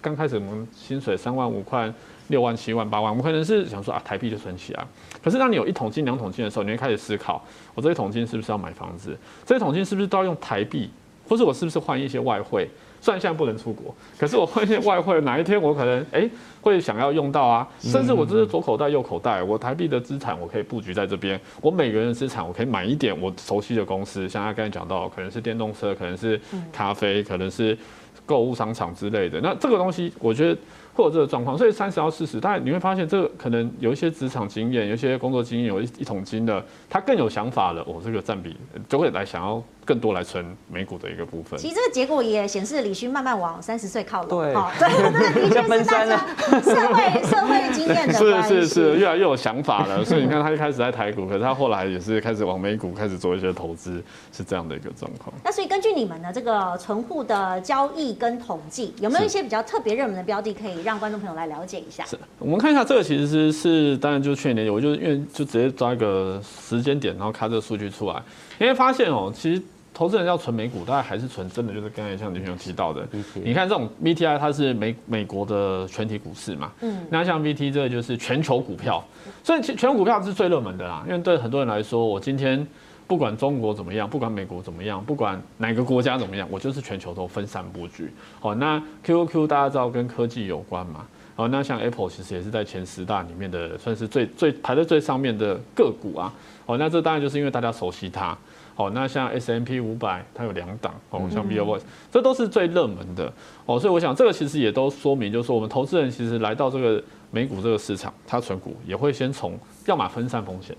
刚开始我们薪水三万五块、六万、七万、八万，我们可能是想说啊，台币就存起来。可是当你有一桶金、两桶金的时候，你会开始思考，我这一桶金是不是要买房子？这一桶金是不是都要用台币？或是我是不是换一些外汇？虽然现在不能出国，可是我换一些外汇，哪一天我可能哎、欸、会想要用到啊？甚至我这是左口袋右口袋，我台币的资产我可以布局在这边，我每个人的资产我可以买一点我熟悉的公司，像他刚才讲到，可能是电动车，可能是咖啡，可能是购物商场之类的。那这个东西，我觉得。会有这个状况，所以三十到四十，但你会发现这个可能有一些职场经验，有一些工作经验，有一一桶金的，他更有想法了。我、哦、这个占比就会来想要更多来存美股的一个部分。其实这个结果也显示李勋慢慢往三十岁靠拢。对，哦、对，(laughs) 这个的确是大家 (laughs) 社会社会经验的关系。是是是，越来越有想法了。所以你看他一开始在台股，可是他后来也是开始往美股开始做一些投资，是这样的一个状况。那所以根据你们的这个存户的交易跟统计，有没有一些比较特别热门的标的可以让观众朋友来了解？一下，是我们看一下这个，其实是是当然就是去年我就因为就直接抓一个时间点，然后看这个数据出来，因为发现哦，其实投资人要存美股，大概还是存真的，就是刚才像李勋有提到的，你看这种 VTI 它是美美国的全体股市嘛，嗯，那像 VT 这个就是全球股票，所以全球股票是最热门的啦，因为对很多人来说，我今天不管中国怎么样，不管美国怎么样，不管哪个国家怎么样，我就是全球都分散布局。好，那 QQQ 大家知道跟科技有关嘛？哦，那像 Apple 其实也是在前十大里面的，算是最最排在最上面的个股啊。哦，那这当然就是因为大家熟悉它。哦，那像 S M P 五百，它有两档。哦，像 BOS，这都是最热门的。哦，所以我想这个其实也都说明，就是说我们投资人其实来到这个美股这个市场，他存股也会先从要么分散风险，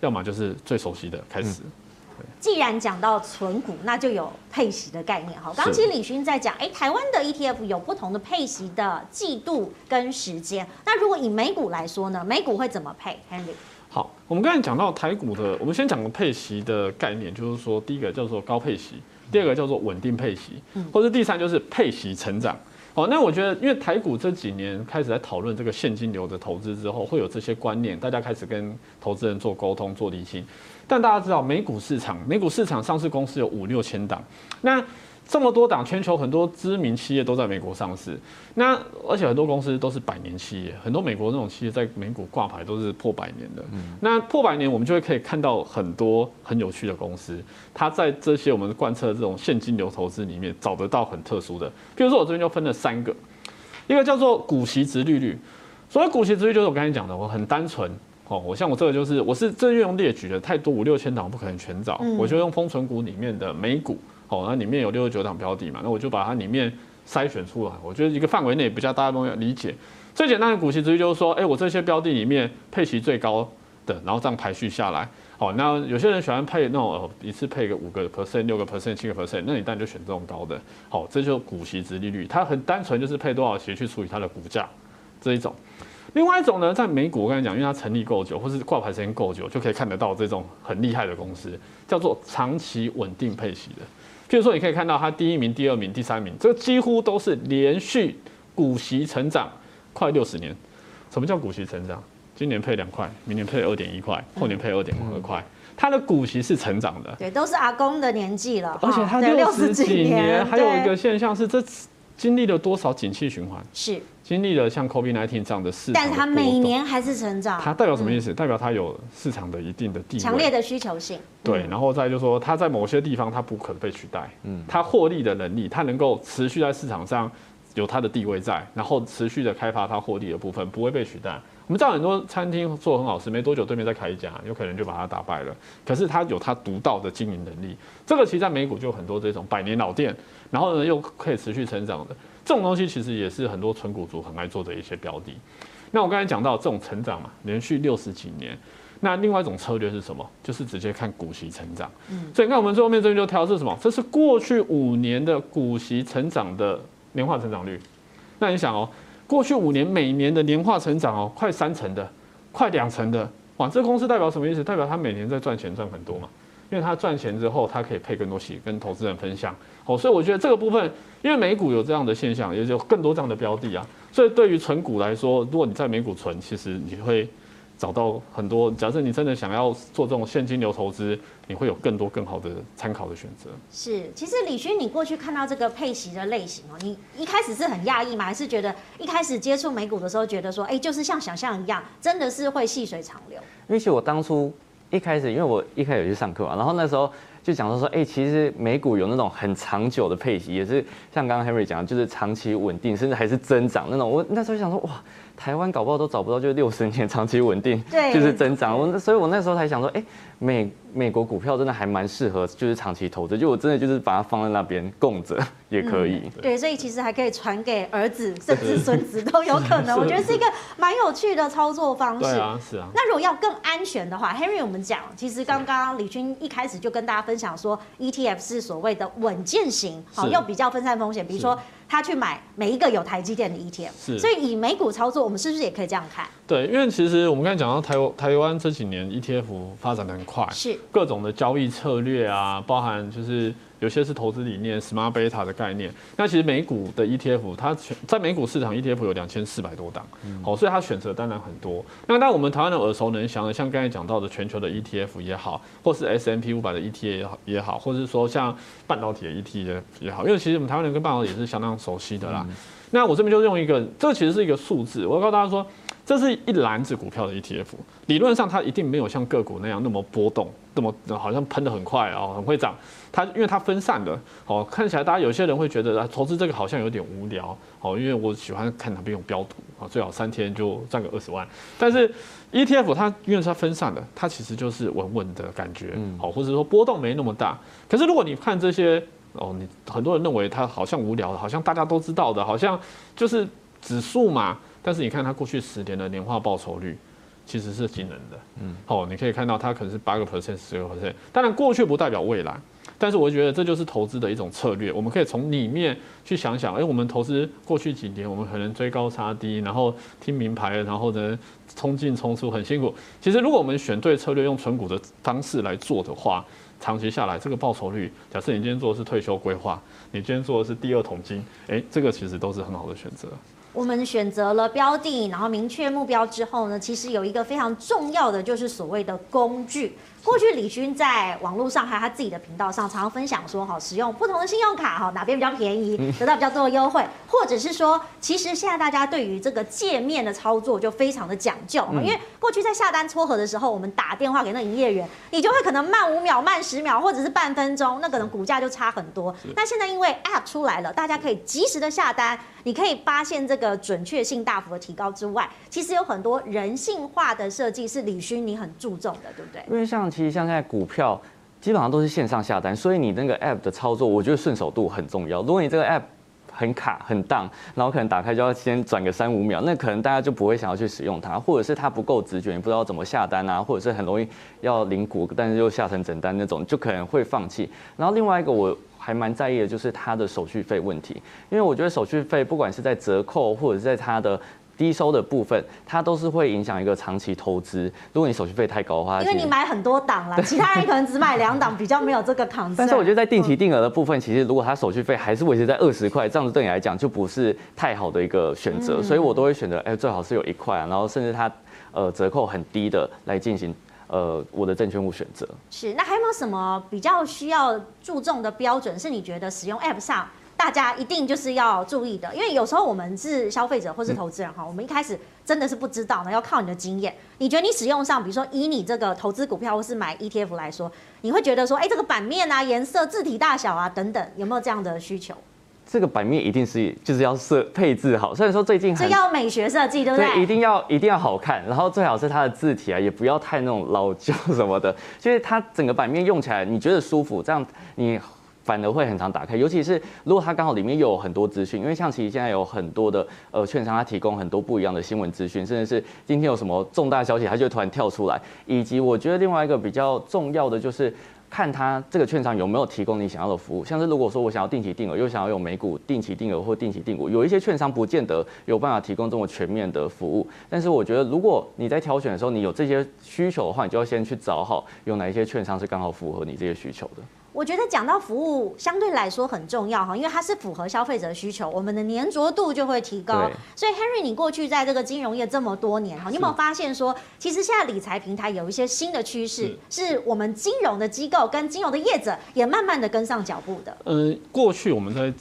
要么就是最熟悉的开始。嗯既然讲到存股，那就有配息的概念哈。刚刚其实李勋在讲，哎，台湾的 ETF 有不同的配息的季度跟时间。那如果以美股来说呢，美股会怎么配？Henry，好，我们刚才讲到台股的，我们先讲个配息的概念，就是说第一个叫做高配息，第二个叫做稳定配息，或者第三就是配息成长。好，那我觉得，因为台股这几年开始在讨论这个现金流的投资之后，会有这些观念，大家开始跟投资人做沟通、做厘清。但大家知道，美股市场，美股市场上市公司有五六千档，那这么多档，全球很多知名企业都在美国上市，那而且很多公司都是百年企业，很多美国那种企业在美股挂牌都是破百年的。那破百年，我们就会可以看到很多很有趣的公司，它在这些我们贯彻这种现金流投资里面找得到很特殊的。比如说，我这边就分了三个，一个叫做股息值利率，所谓股息值利率就是我刚才讲的，我很单纯。哦，我像我这个就是，我是这用列举的太多五六千档，不可能全找，我就用封存股里面的美股，哦，那里面有六十九档标的嘛，那我就把它里面筛选出来，我觉得一个范围内比较大家都要理解。最简单的股息殖利率就是说，哎，我这些标的里面配息最高的，然后这样排序下来，哦，那有些人喜欢配那种一次配个五个 percent、六个 percent、七个 percent，那你当然就选这种高的，好，这就是股息值利率，它很单纯就是配多少息去除以它的股价这一种。另外一种呢，在美股我跟你讲，因为它成立够久，或是挂牌时间够久，就可以看得到这种很厉害的公司，叫做长期稳定配息的。譬如说，你可以看到它第一名、第二名、第三名，这几乎都是连续股息成长快六十年。什么叫股息成长？今年配两块，明年配二点一块，后年配二点二块，它的股息是成长的。对，都是阿公的年纪了，而且它六十几年，还有一个现象是这。经历了多少景气循环？是经历了像 COVID-19 这样的市场，但是它每年还是成长。它代表什么意思？嗯、代表它有市场的一定的地位，强烈的需求性。对，然后再就是说，它在某些地方它不可被取代。嗯，它获利的能力，它能够持续在市场上有它的地位在，然后持续的开发它获利的部分，不会被取代。我们知道很多餐厅做很好吃，没多久对面再开一家，有可能就把它打败了。可是它有它独到的经营能力，这个其实在美股就有很多这种百年老店，然后呢又可以持续成长的。这种东西其实也是很多纯股族很爱做的一些标的。那我刚才讲到这种成长嘛，连续六十几年。那另外一种策略是什么？就是直接看股息成长。嗯，所以你看我们最后面这边就挑是什么？这是过去五年的股息成长的年化成长率。那你想哦，过去五年每年的年化成长哦，快三成的，快两成的，哇，这公司代表什么意思？代表它每年在赚钱赚很多嘛。因为他赚钱之后，他可以配更多息跟投资人分享。哦，所以我觉得这个部分，因为美股有这样的现象，也就更多这样的标的啊。所以对于存股来说，如果你在美股存，其实你会找到很多。假设你真的想要做这种现金流投资，你会有更多更好的参考的选择。是，其实李勋，你过去看到这个配息的类型哦，你一开始是很讶异吗？还是觉得一开始接触美股的时候，觉得说，哎，就是像想象一样，真的是会细水长流？因为其实我当初。一开始，因为我一开始有去上课嘛，然后那时候就讲到说，哎、欸，其实美股有那种很长久的配息，也是像刚刚 Henry 讲的，就是长期稳定，甚至还是增长那种。我那时候想说，哇，台湾搞不好都找不到，就是六十年长期稳定，就是增长。我所以，我那时候才想说，哎、欸，美。美国股票真的还蛮适合，就是长期投资。就我真的就是把它放在那边供着 (laughs) 也可以、嗯。对，所以其实还可以传给儿子，甚至孙子都有可能。(laughs) 我觉得是一个蛮有趣的操作方式。对啊，是啊。那如果要更安全的话，Henry，我们讲，其实刚刚李军一开始就跟大家分享说，ETF 是所谓的稳健型，好，又比较分散风险。比如说，他去买每一个有台积电的 ETF。是。所以以美股操作，我们是不是也可以这样看？对，因为其实我们刚才讲到台湾，台湾这几年 ETF 发展的很快。是。各种的交易策略啊，包含就是有些是投资理念，Smart Beta 的概念。那其实美股的 ETF，它在美股市场 ETF 有两千四百多档，好，所以它选择当然很多。那当然我们台湾人耳熟能详的，像刚才讲到的全球的 ETF 也好，或是 S M P 五百的 ETF 也好，也好或者是说像半导体的 ETF 也好，因为其实我们台湾人跟半导体也是相当熟悉的啦。那我这边就用一个，这个其实是一个数字，我要告诉大家说。这是一篮子股票的 ETF，理论上它一定没有像个股那样那么波动，那么好像喷得很快哦，很会涨。它因为它分散的，哦，看起来大家有些人会觉得啊，投资这个好像有点无聊，哦，因为我喜欢看哪边有标图啊，最好三天就赚个二十万。但是 ETF 它因为它分散的，它其实就是稳稳的感觉，好，或者说波动没那么大。可是如果你看这些哦，你很多人认为它好像无聊，好像大家都知道的，好像就是指数嘛。但是你看它过去十年的年化报酬率，其实是惊人的。嗯，好，你可以看到它可能是八个 percent、十个 percent。当然过去不代表未来，但是我觉得这就是投资的一种策略。我们可以从里面去想想，哎，我们投资过去几年，我们可能追高杀低，然后听名牌，然后呢冲进冲出很辛苦。其实如果我们选对策略，用存股的方式来做的话，长期下来这个报酬率，假设你今天做的是退休规划，你今天做的是第二桶金，哎，这个其实都是很好的选择。我们选择了标的，然后明确目标之后呢，其实有一个非常重要的，就是所谓的工具。过去李勋在网络上还有他自己的频道上，常常分享说，哈，使用不同的信用卡，哈，哪边比较便宜，得到比较多的优惠，或者是说，其实现在大家对于这个界面的操作就非常的讲究，因为过去在下单撮合的时候，我们打电话给那营业员，你就会可能慢五秒、慢十秒，或者是半分钟，那可能股价就差很多。那现在因为 App 出来了，大家可以及时的下单，你可以发现这个准确性大幅的提高之外，其实有很多人性化的设计是李勋你很注重的，对不对？因为像。其实像现在股票基本上都是线上下单，所以你那个 app 的操作，我觉得顺手度很重要。如果你这个 app 很卡很当，然后可能打开就要先转个三五秒，那可能大家就不会想要去使用它，或者是它不够直觉，你不知道怎么下单啊，或者是很容易要领股，但是又下成整单那种，就可能会放弃。然后另外一个我还蛮在意的就是它的手续费问题，因为我觉得手续费不管是在折扣或者是在它的。低收的部分，它都是会影响一个长期投资。如果你手续费太高的话，因为你买很多档啦，(laughs) 其他人可能只买两档，比较没有这个抗。但是我觉得在定期定额的部分，其实如果它手续费还是维持在二十块，这样子对你来讲就不是太好的一个选择。所以我都会选择，哎，最好是有一块啊，然后甚至它呃折扣很低的来进行呃我的证券物选择。是，那还有没有什么比较需要注重的标准？是你觉得使用 App 上？大家一定就是要注意的，因为有时候我们是消费者或是投资人哈，我们一开始真的是不知道呢，要靠你的经验。你觉得你使用上，比如说以你这个投资股票或是买 ETF 来说，你会觉得说，哎，这个版面啊、颜色、字体大小啊等等，有没有这样的需求？这个版面一定是就是要设配置好，虽然说最近这要美学设计，对不对？对，一定要一定要好看，然后最好是它的字体啊，也不要太那种老旧什么的，就是它整个版面用起来你觉得舒服，这样你。反而会很常打开，尤其是如果它刚好里面有很多资讯，因为像其实现在有很多的呃券商，它提供很多不一样的新闻资讯，甚至是今天有什么重大消息，它就会突然跳出来。以及我觉得另外一个比较重要的就是看它这个券商有没有提供你想要的服务，像是如果说我想要定期定额，又想要有美股定期定额或定期定股，有一些券商不见得有办法提供这么全面的服务。但是我觉得如果你在挑选的时候，你有这些需求的话，你就要先去找好有哪一些券商是刚好符合你这些需求的。我觉得讲到服务相对来说很重要哈，因为它是符合消费者的需求，我们的粘着度就会提高。所以 Henry，你过去在这个金融业这么多年哈，你有没有发现说，其实现在理财平台有一些新的趋势，是我们金融的机构跟金融的业者也慢慢的跟上脚步的。嗯，过去我们在。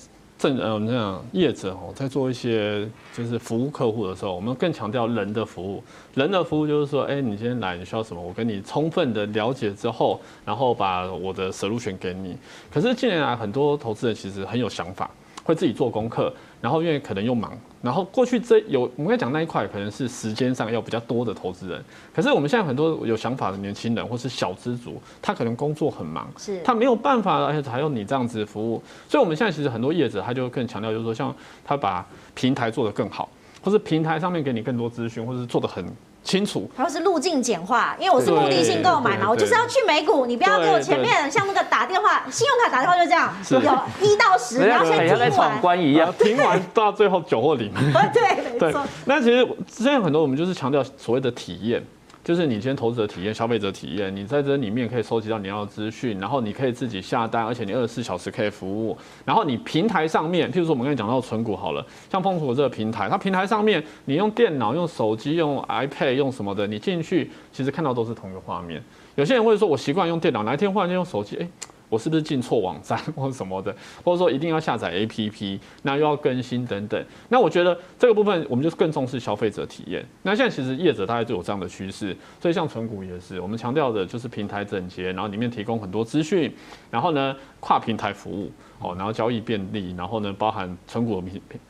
正呃，我们讲业者哦，在做一些就是服务客户的时候，我们更强调人的服务。人的服务就是说，哎，你今天来，你需要什么？我跟你充分的了解之后，然后把我的 solution 给你。可是近年来，很多投资人其实很有想法，会自己做功课。然后因为可能又忙，然后过去这有我们刚才讲那一块可能是时间上要比较多的投资人，可是我们现在很多有想法的年轻人或是小资族，他可能工作很忙，是他没有办法，而且还有你这样子服务，所以我们现在其实很多业者他就更强调，就是说像他把平台做得更好，或是平台上面给你更多资讯，或是做得很。清楚，然后是路径简化，因为我是目的性购买嘛，我就是要去美股，你不要给我前面像那个打电话，信用卡打电话就这样，有一到十，你要先听完，闯关一样，听完到最后九或零。(laughs) 对，没错。那其实现在很多我们就是强调所谓的体验。就是你今天投资者体验、消费者体验，你在这里面可以收集到你要的资讯，然后你可以自己下单，而且你二十四小时可以服务。然后你平台上面，譬如说我们刚才讲到存股好了，像丰存这个平台，它平台上面你用电脑、用手机、用 iPad、用什么的，你进去其实看到都是同一个画面。有些人会说，我习惯用电脑，哪一天忽然间用手机，哎。我是不是进错网站 (laughs) 或者什么的，或者说一定要下载 APP，那又要更新等等。那我觉得这个部分我们就更重视消费者体验。那现在其实业者大概就有这样的趋势，所以像存股也是，我们强调的就是平台整洁，然后里面提供很多资讯，然后呢跨平台服务哦，然后交易便利，然后呢包含存股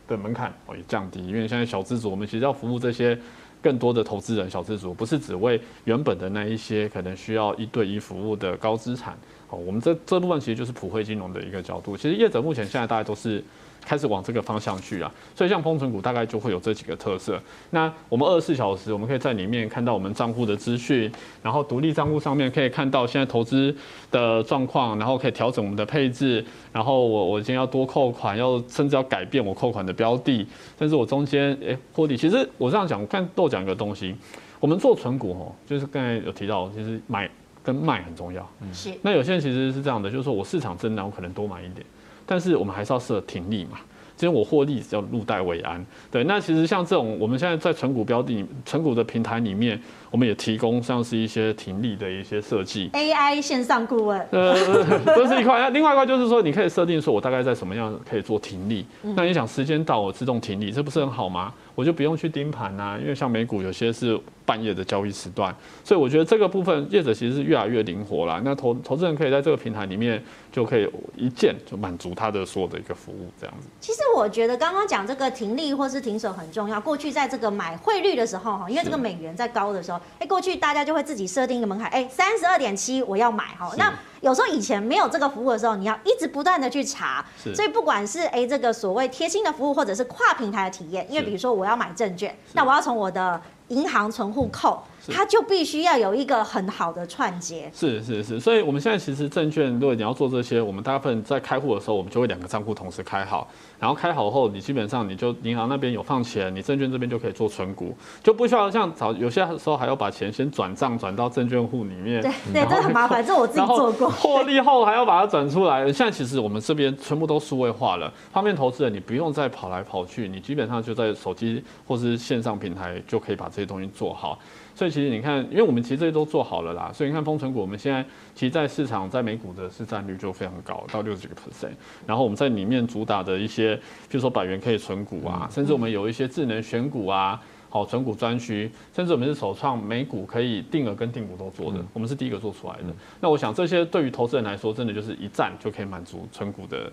的门槛哦也降低，因为现在小资主我们其实要服务这些更多的投资人小资族，不是只为原本的那一些可能需要一对一服务的高资产。好，我们这这部分其实就是普惠金融的一个角度。其实业者目前现在大概都是开始往这个方向去啊，所以像封存股大概就会有这几个特色。那我们二十四小时，我们可以在里面看到我们账户的资讯，然后独立账户上面可以看到现在投资的状况，然后可以调整我们的配置。然后我我今天要多扣款，要甚至要改变我扣款的标的，但是我中间诶获利。其实我这样讲，我看都讲一个东西，我们做存股哦，就是刚才有提到，就是买。跟卖很重要，是。那有些人其实是这样的，就是说我市场震荡，我可能多买一点，但是我们还是要设停利嘛。其实我获利只要入袋为安。对，那其实像这种我们现在在存股标的、存股的平台里面，我们也提供像是一些停利的一些设计。AI 线上顾问。呃，(laughs) 这是一块。那另外一块就是说，你可以设定说我大概在什么样可以做停利。那你想时间到我自动停利，这不是很好吗？我就不用去盯盘呐，因为像美股有些是半夜的交易时段，所以我觉得这个部分业者其实是越来越灵活了。那投投资人可以在这个平台里面就可以一键就满足他的所有的一个服务，这样子。其实我觉得刚刚讲这个停利或是停损很重要。过去在这个买汇率的时候哈，因为这个美元在高的时候，哎，过去大家就会自己设定一个门槛，哎，三十二点七我要买哈。那有时候以前没有这个服务的时候，你要一直不断的去查，所以不管是哎这个所谓贴心的服务，或者是跨平台的体验，因为比如说我要买证券，那我要从我的银行存户扣。它就必须要有一个很好的串接。是是是，所以我们现在其实证券，如果你要做这些，我们大部分在开户的时候，我们就会两个账户同时开好，然后开好后，你基本上你就银行那边有放钱，你证券这边就可以做存股，就不需要像早有些时候还要把钱先转账转到证券户里面。对对，这很麻烦，(laughs) 这我自己做过。获利后还要把它转出来。现在其实我们这边全部都数位化了，方便投资人，你不用再跑来跑去，你基本上就在手机或是线上平台就可以把这些东西做好。所以其实你看，因为我们其实这些都做好了啦，所以你看封存股，我们现在其实在市场在美股的市占率就非常高，到六十几个 percent。然后我们在里面主打的一些，譬如说百元可以存股啊，甚至我们有一些智能选股啊，好存股专区，甚至我们是首创美股可以定额跟定股都做的，我们是第一个做出来的。那我想这些对于投资人来说，真的就是一站就可以满足存股的。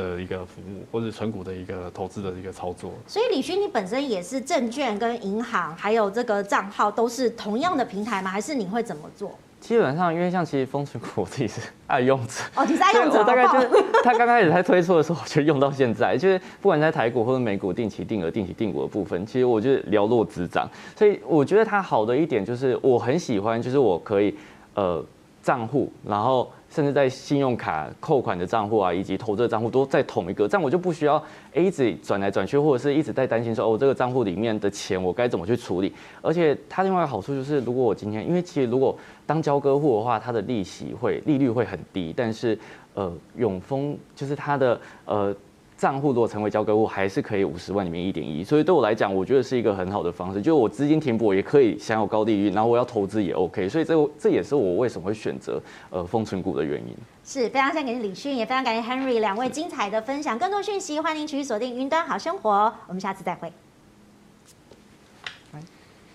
的一个服务，或者存股的一个投资的一个操作。所以李勋，你本身也是证券跟银行，还有这个账号都是同样的平台吗？还是你会怎么做？基本上，因为像其实丰存股我自己是爱用者 (laughs) 哦，你是爱用者，我大概就是 (laughs) 他刚开始在推出的时候，我就用到现在。就是不管在台股或者美股定期定额、定期定股的部分，其实我就是寥落指掌。所以我觉得它好的一点就是我很喜欢，就是我可以呃账户，然后。甚至在信用卡扣款的账户啊，以及投资的账户都在同一个，这样我就不需要一直转来转去，或者是一直在担心说哦，这个账户里面的钱我该怎么去处理。而且它另外一个好处就是，如果我今天，因为其实如果当交割户的话，它的利息会利率会很低，但是呃永丰就是它的呃。账户如果成为交割户，还是可以五十万里面一点一，所以对我来讲，我觉得是一个很好的方式。就我资金停泊也可以享有高利率，然后我要投资也 OK，所以这这也是我为什么会选择呃封存股的原因。是非常感谢李迅，也非常感谢 Henry 两位精彩的分享。更多讯息，欢迎持续锁定云端好生活。我们下次再会。